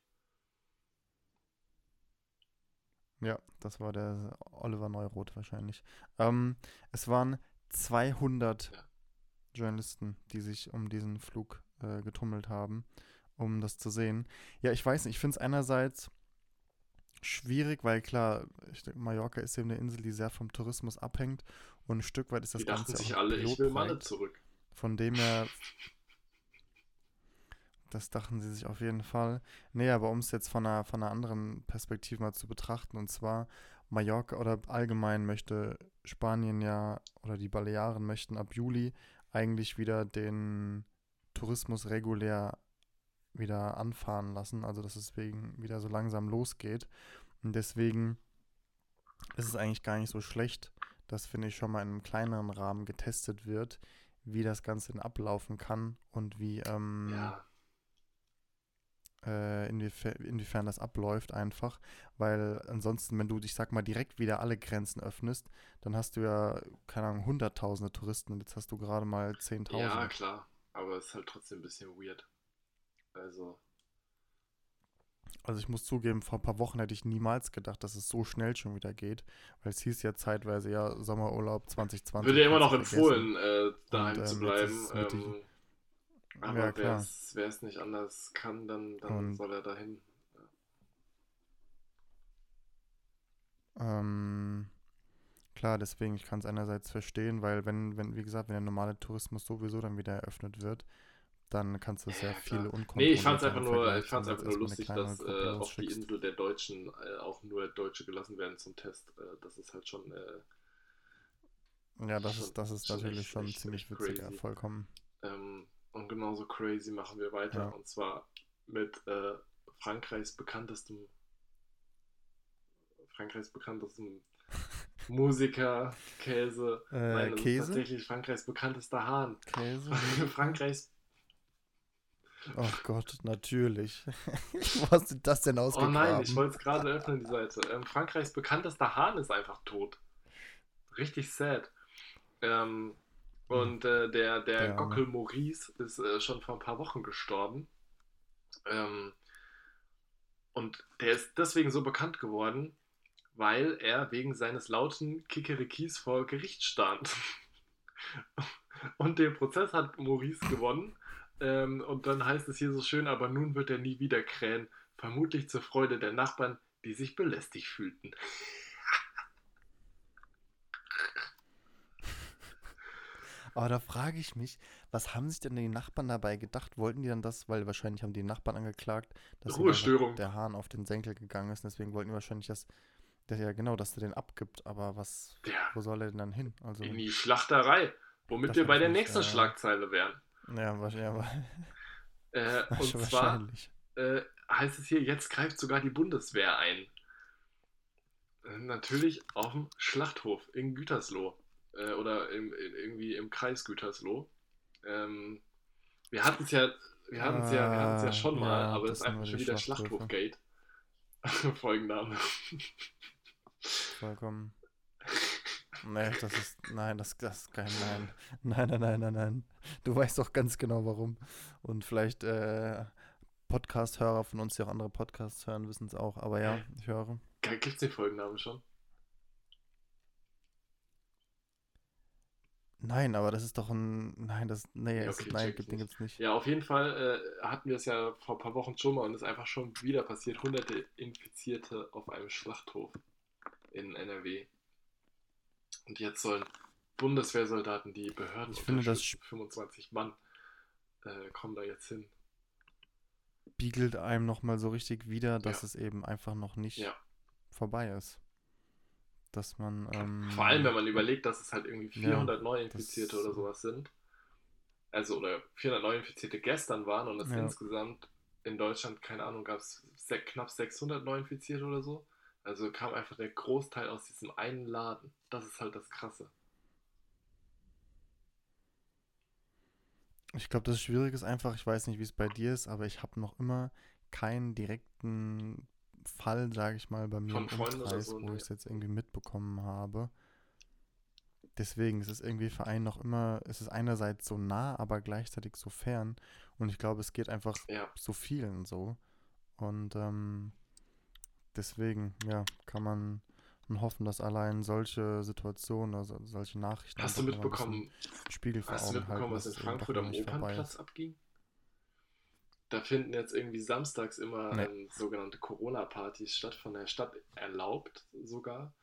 Ja, das war der Oliver Neuroth wahrscheinlich. Ähm, es waren 200 Ja. Journalisten, die sich um diesen Flug äh, getummelt haben, um das zu sehen. Ja, ich weiß nicht, ich finde es einerseits schwierig, weil klar, denke, Mallorca ist eben eine Insel, die sehr vom Tourismus abhängt und ein Stück weit ist das Die dachten Ganze sich auch ein alle, ich will Malle zurück. Von dem her, das dachten sie sich auf jeden Fall. Nee, aber um es jetzt von einer, von einer anderen Perspektive mal zu betrachten, und zwar Mallorca oder allgemein möchte Spanien ja oder die Balearen möchten ab Juli eigentlich wieder den Tourismus regulär wieder anfahren lassen, also dass es wegen wieder so langsam losgeht. Und deswegen ist es eigentlich gar nicht so schlecht, dass, finde ich, schon mal in einem kleineren Rahmen getestet wird, wie das Ganze denn ablaufen kann und wie ähm, Ja, äh, inwiefern, inwiefern das abläuft einfach, weil ansonsten, wenn du, ich sag mal, direkt wieder alle Grenzen öffnest, dann hast du ja, keine Ahnung, hunderttausende Touristen und jetzt hast du gerade mal 10.000. ja, klar. Aber es ist halt trotzdem ein bisschen weird. Also, Also ich muss zugeben, vor ein paar Wochen hätte ich niemals gedacht, dass es so schnell schon wieder geht, weil es hieß ja zeitweise ja Sommerurlaub 2020. wird ja immer noch empfohlen, äh, daheim Und, zu ähm, bleiben. Es Ja, aber klar. wer es nicht anders kann, dann, dann Und- soll er dahin. Ähm, klar, deswegen, ich kann es einerseits verstehen, weil wenn, wenn, wie gesagt, wenn der normale Tourismus sowieso dann wieder eröffnet wird, dann kannst du sehr Ja, viele klar. unkontrolliert Nee, ich fand's einfach im nur, ich fand's einfach nur lustig, dass äh, auf die. Insel der Deutschen äh, auch nur Deutsche gelassen werden zum Test. Äh, das ist halt schon, äh, Ja, das schon- ist, das ist natürlich schon ziemlich echt witzig, ja, crazy. vollkommen. ähm, und genauso crazy machen wir weiter. Ja. Und zwar mit äh, Frankreichs bekanntestem Frankreichs bekanntestem Musiker, Käse. Äh, Nein, Käse? tatsächlich Frankreichs bekanntester Hahn. Käse? Frankreichs Ach Gott, natürlich. Wo hast du das denn Oh ausgegraben? nein, ich wollte es gerade öffnen, die Seite. Ähm, Frankreichs bekanntester Hahn ist einfach tot. Richtig sad. Ähm, und äh, der, der Arme. Gockel Maurice ist äh, schon vor ein paar Wochen gestorben. Ähm, und der ist deswegen so bekannt geworden, weil er wegen seines lauten Kikerikis vor Gericht stand. und den Prozess hat Maurice gewonnen. Ähm, und dann heißt es hier so schön, aber nun wird er nie wieder krähen. Vermutlich zur Freude der Nachbarn, die sich belästigt fühlten. Aber da frage ich mich, was haben sich denn die Nachbarn dabei gedacht? Wollten die dann das, weil wahrscheinlich haben die Nachbarn angeklagt, dass der Hahn auf den Senkel gegangen ist. Deswegen wollten die wahrscheinlich, dass, dass ja genau, dass er den abgibt. Aber was, Ja, wo soll er denn dann hin? Also, in die Schlachterei. Womit Das wir bei der nächsten äh, Schlagzeile wären. ja, wahrscheinlich. Äh, und zwar wahrscheinlich. äh, heißt es hier, jetzt greift sogar die Bundeswehr ein. Äh, natürlich auf dem Schlachthof in Gütersloh. Äh, oder im, in, irgendwie im Kreis Gütersloh. Ähm, wir hatten es ja, wir hatten es ja, wir hatten es ja Ah, schon mal, ja, aber es ist einfach schon wieder. Schlachthofgate. Folgenname. Vollkommen. Nee, das ist. Nein, das, das ist kein Nein. Nein, nein, nein, nein, nein. Du weißt doch ganz genau warum. Und vielleicht äh, Podcast-Hörer von uns, die auch andere Podcasts hören, wissen es auch. Aber ja, ich höre. Gibt es den Folgennamen schon? Nein, aber das ist doch ein. Nein, das. Nee, okay, nein, gibt, ich den nicht. gibt's nicht. Ja, auf jeden Fall äh, hatten wir es ja vor ein paar Wochen schon mal und es ist einfach schon wieder passiert. Hunderte Infizierte auf einem Schlachthof in NRW. Und jetzt sollen Bundeswehrsoldaten, die Behörden Ich finde, das unterstützen, 25 Mann, äh, kommen da jetzt hin. Spiegelt einem nochmal so richtig wieder, dass Ja. es eben einfach noch nicht Ja. vorbei ist. Dass man. Ähm, Vor allem, wenn man überlegt, dass es halt irgendwie Ja, 400 Neuinfizierte das- oder sowas sind. Also, oder 400 Neuinfizierte gestern waren und es Ja. insgesamt in Deutschland, keine Ahnung, gab es knapp 600 Neuinfizierte oder so. Also kam einfach der Großteil aus diesem einen Laden. Das ist halt das Krasse. Ich glaube, das Schwierige ist einfach, ich weiß nicht, wie es bei dir ist, aber ich habe noch immer keinen direkten Fall, sage ich mal, bei mir im Umkreis, so, wo ne? ich es jetzt irgendwie mitbekommen habe. Deswegen es ist irgendwie für einen noch immer, es ist einerseits so nah, aber gleichzeitig so fern. Und ich glaube, es geht einfach Ja. so vielen so. Und ähm, deswegen, ja, kann man hoffen, dass allein solche Situationen, also solche Nachrichten Hast du mitbekommen, Spiegel vor hast du Augen halten, mitbekommen, was dass in es Frankfurt am Opernplatz abging? Da finden jetzt irgendwie samstags immer Nee. ähm, sogenannte Corona-Partys statt, von der Stadt erlaubt sogar.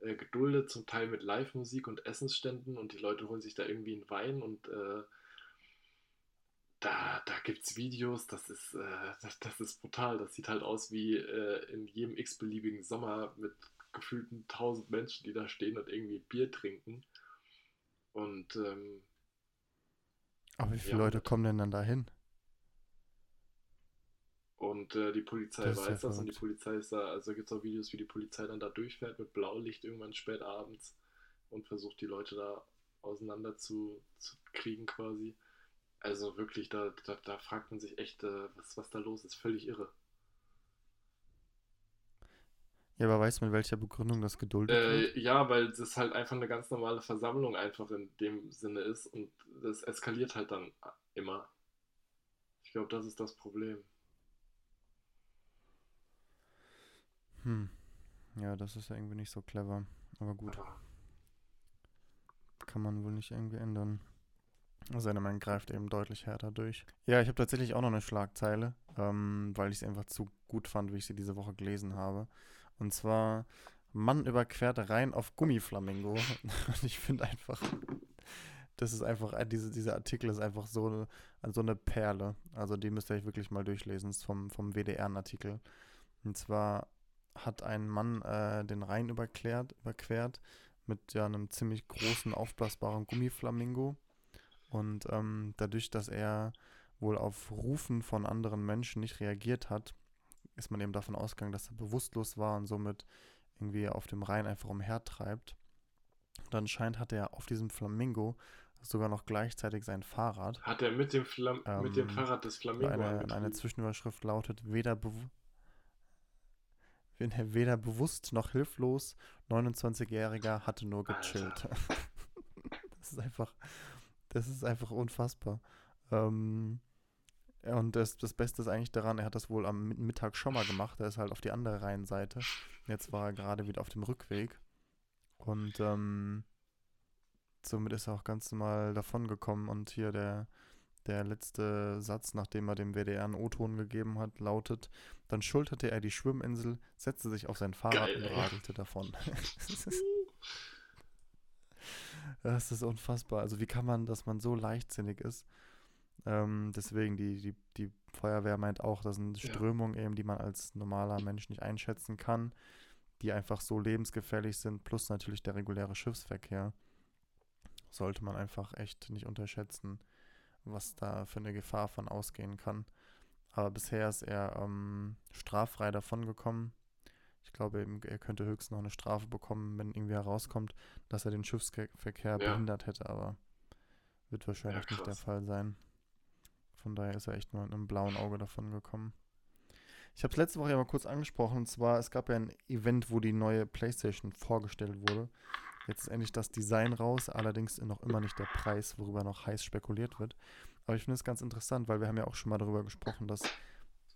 Äh, geduldet, zum Teil mit Live-Musik und Essensständen und die Leute holen sich da irgendwie einen Wein und äh, da, da gibt es Videos, das ist, äh, das, das ist brutal. Das sieht halt aus wie äh, in jedem x-beliebigen Sommer mit gefühlten tausend Menschen, die da stehen und irgendwie Bier trinken. Und ähm, Aber wie viele Ja, Leute kommen denn dann dahin? Und äh, die Polizei Das weiß das und die. Polizei ist da, also gibt es auch Videos, wie die Polizei dann da durchfährt mit Blaulicht irgendwann spät abends und versucht die Leute da auseinander zu, zu kriegen quasi. Also wirklich, da, da, da fragt man sich echt, äh, was, was da los ist. Völlig irre. Ja, aber weißt du, mit welcher Begründung das geduldet wird? Äh, ja, weil das halt einfach eine ganz normale Versammlung einfach in dem Sinne ist und das eskaliert halt dann immer. Ich glaube, das ist das Problem. Hm. Ja, das ist ja irgendwie nicht so clever. Aber gut, kann man wohl nicht irgendwie ändern. Sei denn, man greift eben deutlich härter durch. Ja, ich habe tatsächlich auch noch eine Schlagzeile, ähm, weil ich sie einfach zu gut fand, wie ich sie diese Woche gelesen habe. Und zwar, Mann überquert Rhein auf Gummiflamingo. Und ich finde einfach, das ist einfach, ein- diese, dieser Artikel ist einfach so, eine- so eine Perle. Also die müsst ihr euch wirklich mal durchlesen. Das ist vom, vom WDR ein Artikel. Und zwar hat ein Mann äh, den Rhein überquert, überquert mit ja einem ziemlich großen, aufblasbaren Gummiflamingo. Und ähm, dadurch, dass er wohl auf Rufen von anderen Menschen nicht reagiert hat, ist man eben davon ausgegangen, dass er bewusstlos war und somit irgendwie auf dem Rhein einfach umhertreibt. Und anscheinend hat er auf diesem Flamingo sogar noch gleichzeitig sein Fahrrad. hat er mit dem, Flam mit dem Ähm, Fahrrad des Flamingo Eine, eine Zwischenüberschrift lautet weder, bew weder bewusst noch hilflos. 29-Jähriger hatte nur gechillt. das ist einfach, das ist einfach unfassbar. Ähm, und das, das Beste ist eigentlich daran, er hat das wohl am Mi- Mittag schon mal gemacht. Er ist halt auf die andere Rheinseite. Jetzt war er gerade wieder auf dem Rückweg. Und ähm, somit ist er auch ganz normal davon gekommen. Und hier der, der letzte Satz, nachdem er dem WDR einen O-Ton gegeben hat, lautet: Dann schulterte er die Schwimminsel, setzte sich auf sein Fahrrad Geil, und ey. radelte davon. das, ist, unfassbar. Also, wie kann man, dass man so leichtsinnig ist? Ähm, deswegen, die, die, die Feuerwehr meint auch, das sind Ja. Strömungen eben, die man als normaler Mensch nicht einschätzen kann, die einfach so lebensgefährlich sind, plus natürlich der reguläre Schiffsverkehr. Sollte man einfach echt nicht unterschätzen, was da für eine Gefahr von ausgehen kann. Aber bisher ist er ähm, straffrei davongekommen. Ich glaube, eben, er könnte höchstens noch eine Strafe bekommen, wenn irgendwie herauskommt, dass er den Schiffsverkehr Ja. behindert hätte, aber wird wahrscheinlich nicht der. Fall sein. Von daher ist er echt nur mit einem blauen Auge davon gekommen. Ich habe es letzte Woche ja mal kurz angesprochen. Und zwar, es gab ja ein Event, wo die neue PlayStation vorgestellt wurde. Jetzt ist endlich das Design raus, allerdings noch immer nicht der Preis, worüber noch heiß spekuliert wird. Aber ich finde es ganz interessant, weil wir haben ja auch schon mal darüber gesprochen, dass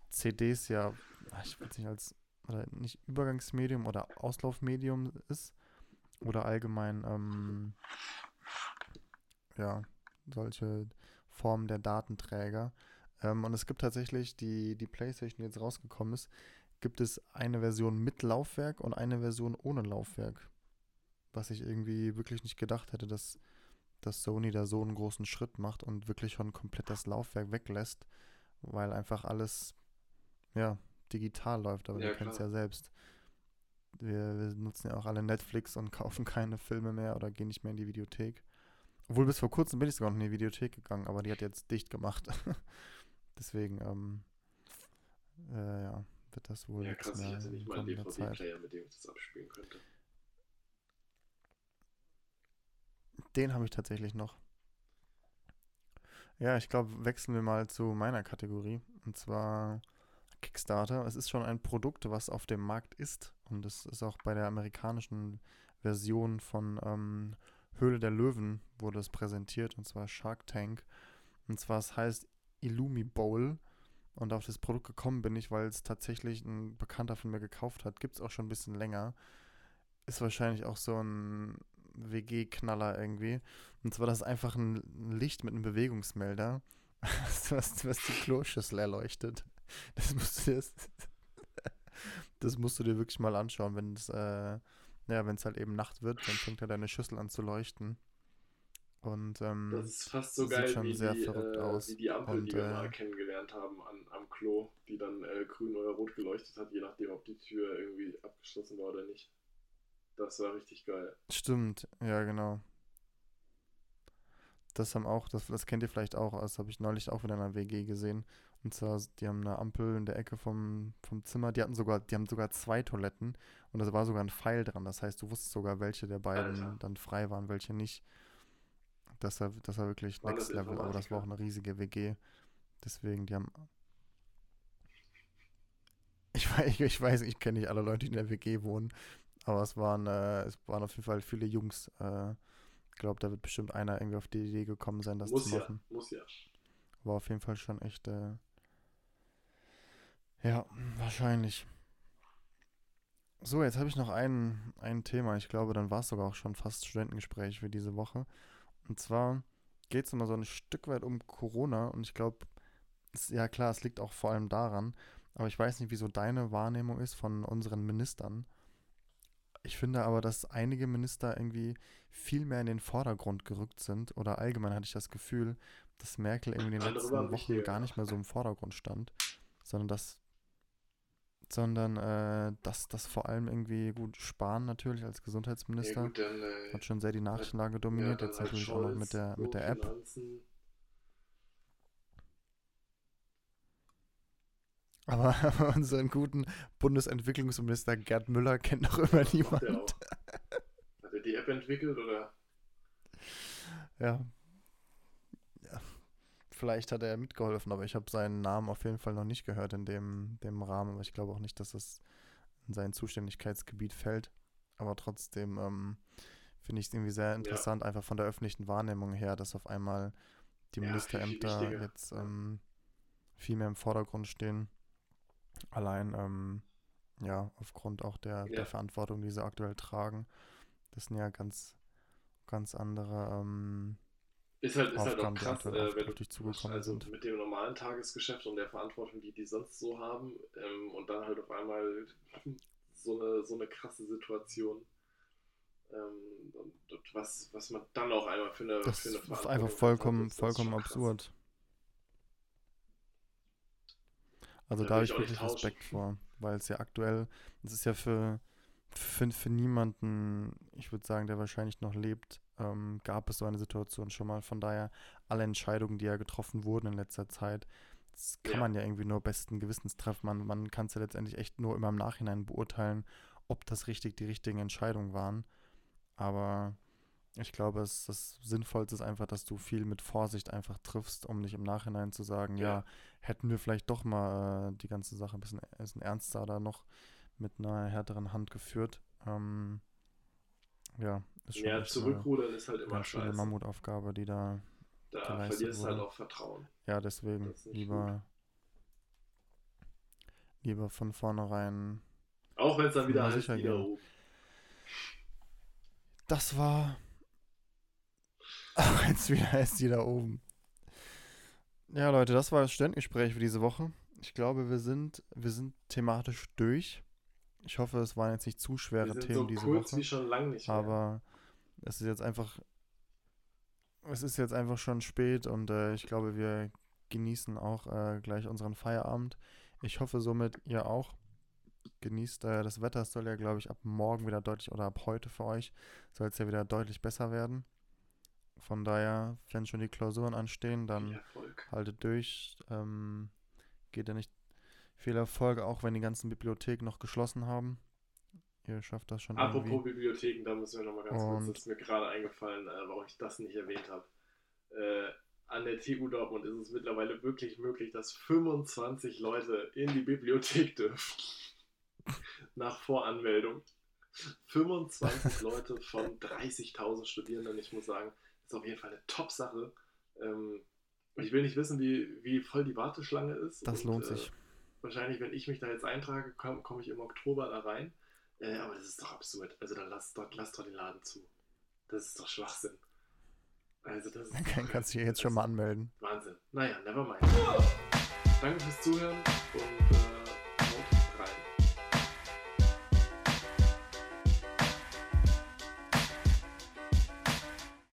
CDs ja, ah, ich weiß nicht, als oder nicht Übergangsmedium oder Auslaufmedium ist. Oder allgemein, ähm, ja, solche Formen der Datenträger. Ähm, und es gibt tatsächlich die, die PlayStation, die jetzt rausgekommen ist, gibt es eine Version mit Laufwerk und eine Version ohne Laufwerk. Was ich irgendwie wirklich nicht gedacht hätte, dass, dass Sony da so einen großen Schritt macht und wirklich schon komplett das Laufwerk weglässt, weil einfach alles, ja, digital läuft, aber Ja, du kennst ja selbst. Wir, wir nutzen ja auch alle Netflix und kaufen keine Filme mehr oder gehen nicht mehr in die Videothek. Obwohl bis vor kurzem bin ich sogar noch in die Videothek gegangen, aber die hat jetzt dicht gemacht. Deswegen, ähm, äh, ja, wird das wohl Ja, krass, ich mehr hatte nicht mal einen. DVD-Player, mit dem ich das abspielen könnte. Den habe ich tatsächlich noch. Ja, ich glaube, wechseln wir mal zu meiner Kategorie. Und zwar Kickstarter. Es ist schon ein Produkt, was auf dem Markt ist. Und es ist auch bei der amerikanischen Version von ähm, Höhle der Löwen wurde es präsentiert. Und zwar Shark Tank. Und zwar es heißt Illumi Bowl. Und auf das Produkt gekommen bin ich, weil es tatsächlich ein Bekannter von mir gekauft hat. Gibt es auch schon ein bisschen länger. Ist wahrscheinlich auch so ein WG-Knaller irgendwie. Und zwar das ist einfach ein Licht mit einem Bewegungsmelder, was, was die Kloschüssel erleuchtet. Das musst du dir, das musst du dir wirklich mal anschauen, wenn es äh, ja, wenn es halt eben Nacht wird, dann fängt ja deine Schüssel an zu leuchten. Und ähm, Das ist fast so sieht geil schon wie, sehr die, verrückt äh, aus. wie die Ampel, Und, die wir äh, mal kennengelernt haben an, am Klo, die dann äh, grün oder rot geleuchtet hat, je nachdem, ob die Tür irgendwie abgeschlossen war oder nicht. Das war richtig geil. Stimmt, ja, genau. Das haben auch, das, das kennt ihr vielleicht auch, das habe ich neulich auch wieder in einer WG gesehen. Und zwar, die haben eine Ampel in der Ecke vom, vom Zimmer, die hatten sogar, die haben sogar zwei Toiletten und da war sogar ein Pfeil dran. Das heißt, du wusstest sogar, welche der beiden Alter. dann frei waren, welche nicht. Das war, das war wirklich Waren Next Level, aber das war auch eine riesige WG. Deswegen, die haben. Ich weiß, ich, ich weiß, ich kenne nicht alle Leute, die in der WG wohnen, aber es waren, äh, es waren auf jeden Fall viele Jungs. Äh, ich glaube, da wird bestimmt einer irgendwie auf die Idee gekommen sein, das muss zu ja, machen. muss ja. War auf jeden Fall schon echt, äh, ja, wahrscheinlich. So, jetzt habe ich noch ein, ein Thema. Ich glaube, dann war es sogar auch schon fast Studentengespräch für diese Woche. Und zwar geht es immer so ein Stück weit um Corona. Und ich glaube, ja klar, es liegt auch vor allem daran. Aber ich weiß nicht, wieso deine Wahrnehmung ist von unseren Ministern. Ich finde aber, dass einige Minister irgendwie viel mehr in den Vordergrund gerückt sind. Oder allgemein hatte ich das Gefühl, dass Merkel irgendwie in den letzten Wochen gar nicht mehr so im Vordergrund stand. Sondern dass sondern äh, dass das vor allem irgendwie gut Spahn natürlich als Ja, Gesundheitsminister gut, dann, äh, hat schon sehr die Nachrichtenlage ja, dominiert, dann jetzt halt natürlich auch noch mit der mit der App. Aber, aber unseren guten Bundesentwicklungsminister Gerd Müller kennt noch immer der niemand. auch? Hat er die App entwickelt oder? Ja. ja. Vielleicht hat er mitgeholfen, aber ich habe seinen Namen auf jeden Fall noch nicht gehört in dem, dem Rahmen. Aber ich glaube auch nicht, dass das in sein Zuständigkeitsgebiet fällt. Aber trotzdem ähm, finde ich es irgendwie sehr interessant, einfach von der öffentlichen Wahrnehmung her, dass auf einmal die Ja, Ministerämter jetzt ähm, viel mehr im Vordergrund stehen. Allein, ähm, ja, aufgrund auch der, Ja. der Verantwortung, die sie aktuell tragen. Das sind ja ganz, ganz andere ähm, Ist halt, ist halt auch Aufgaben, die krass, äh, wenn du zugekommen also sind. mit dem normalen Tagesgeschäft und der Verantwortung, die die sonst so haben, ähm, und dann halt auf einmal so eine, so eine krasse Situation. Ähm, und, und was, was man dann auch einmal für eine, Das für eine ist Verantwortung einfach hat, vollkommen, ist vollkommen absurd. Also Da da habe ich wirklich. Respekt vor, weil es ja aktuell, es ist ja für, für, für niemanden, ich würde sagen, der wahrscheinlich noch lebt, ähm, gab es so eine Situation schon mal. Von daher, alle Entscheidungen, die ja getroffen wurden in letzter Zeit, das kann Ja. man ja irgendwie nur besten Gewissens treffen. Man, man kann es ja letztendlich echt nur immer im Nachhinein beurteilen, ob das richtig die richtigen Entscheidungen waren. Aber Ich glaube, es das Sinnvollste ist einfach, dass du viel mit Vorsicht einfach triffst, um nicht im Nachhinein zu sagen, ja, Ja. Hätten wir vielleicht doch mal äh, die ganze Sache ein bisschen, ein bisschen ernster da noch mit einer härteren Hand geführt. Ähm, ja, ist schon Ja, echt zurückrudern ist halt eine immer scheiße. Mammutaufgabe, die da, Da verlierst du halt auch Vertrauen. ja, deswegen lieber, lieber von vornherein. Auch wenn es dann wieder heißt, wieder oben. Das war. Ach, jetzt wieder ist die da oben. Ja, Leute, das war das Studentengespräch für diese Woche. Ich glaube, wir sind, wir sind thematisch durch. Ich hoffe, es waren jetzt nicht zu schwere Wir sind Themen so diese kurz Woche. wie schon lange nicht mehr. Aber es ist jetzt einfach. Es ist jetzt einfach schon spät und äh, ich glaube, wir genießen auch äh, gleich unseren Feierabend. Ich hoffe somit ihr auch. Genießt äh, das Wetter. Es soll ja, glaube ich, ab morgen wieder deutlich oder ab heute für euch soll es ja wieder deutlich besser werden. Von daher, wenn schon die Klausuren anstehen, dann haltet durch. Ähm, geht ja nicht viel Erfolg, auch wenn die ganzen Bibliotheken noch geschlossen haben. Ihr schafft das schon Apropos irgendwie. Bibliotheken, da müssen wir nochmal ganz kurz, Und- das ist mir gerade eingefallen, äh, warum ich das nicht erwähnt habe. Äh, an der TU Dortmund ist es mittlerweile wirklich möglich, dass 25 Leute in die Bibliothek dürfen. Nach Voranmeldung. 25 Leute von 30.000 Studierenden. Ich muss sagen, ist auf jeden Fall eine Top-Sache. Ähm, ich will nicht wissen, wie, wie voll die Warteschlange ist. Das Und, lohnt äh, sich. wahrscheinlich, wenn ich mich da jetzt eintrage, komme komm ich im Oktober da rein. Äh, aber das ist doch absurd. Also dann lass doch, lass doch den Laden zu. Das ist doch Schwachsinn. Also das ist Dann kannst du dich jetzt schon mal anmelden. Wahnsinn. Naja, never mind. Danke fürs Zuhören und äh,